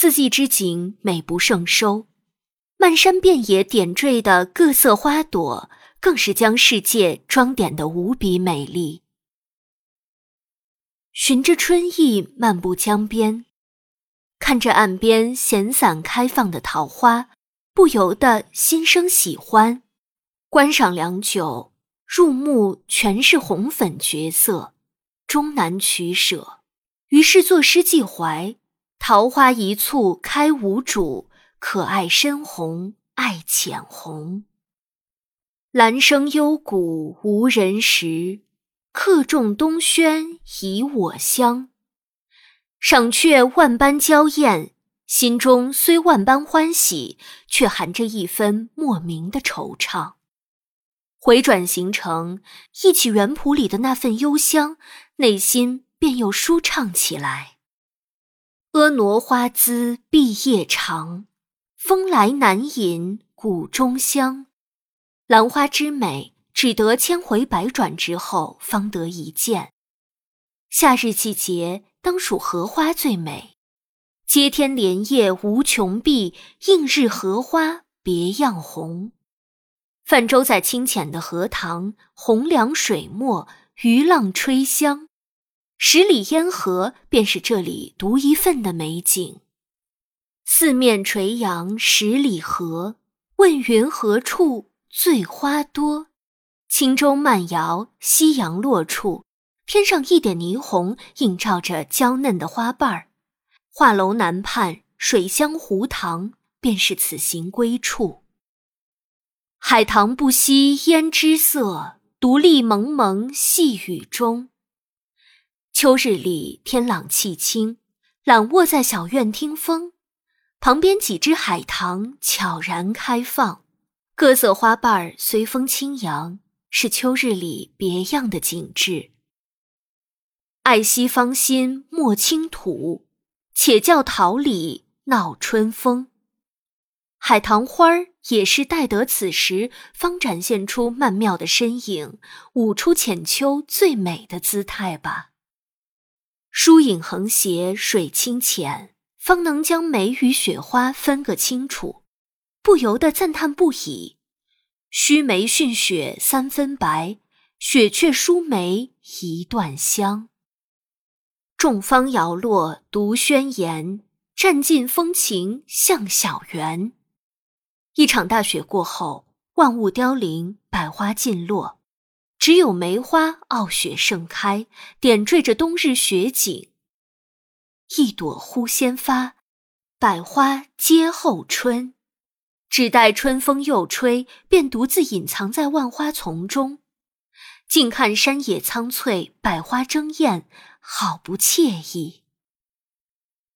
四季之景美不胜收，漫山遍野点缀的各色花朵，更是将世界装点得无比美丽。循着春意漫步江边，看着岸边闲散开放的桃花，不由得心生喜欢。观赏良久，入目全是红粉绝色，终难取舍。于是作诗寄怀：桃花一簇开无主，可爱深红爱浅红。兰生幽谷无人识，客种东轩以我乡。赏却万般娇艳，心中虽万般欢喜，却含着一分莫名的惆怅。回转行程，忆起园圃里的那份幽香，内心便又舒畅起来。婀娜花姿碧叶长，风来难引谷中香。兰花之美，只得千回百转之后方得一见。夏日季节，当属荷花最美。接天莲叶无穷碧，映日荷花别样红。泛舟在清浅的荷塘，红凉水墨，鱼浪吹香，十里烟河便是这里独一份的美景。四面垂杨十里荷，问云何处醉花多？轻舟慢摇，夕阳落处，天上一点霓虹映照着娇嫩的花瓣儿。画楼南畔，水乡湖塘，便是此行归处。海棠不惜胭脂色，独立蒙蒙细雨中。秋日里天朗气清，懒卧在小院听风，旁边几枝海棠悄然开放，各色花瓣儿随风轻扬，是秋日里别样的景致。爱惜芳心莫倾吐，且教桃李闹春风。海棠花儿也是待得此时，方展现出曼妙的身影，舞出浅秋最美的姿态吧。疏影横斜，水清浅，方能将梅与雪花分个清楚，不由得赞叹不已。须眉逊雪三分白，雪却输梅一段香。众芳摇落独宣妍，占尽风情向小园。一场大雪过后，万物凋零，百花尽落，只有梅花傲雪盛开，点缀着冬日雪景。一朵忽先发，百花皆后春，只待春风又吹，便独自隐藏在万花丛中。静看山野苍翠，百花争艳，好不惬意。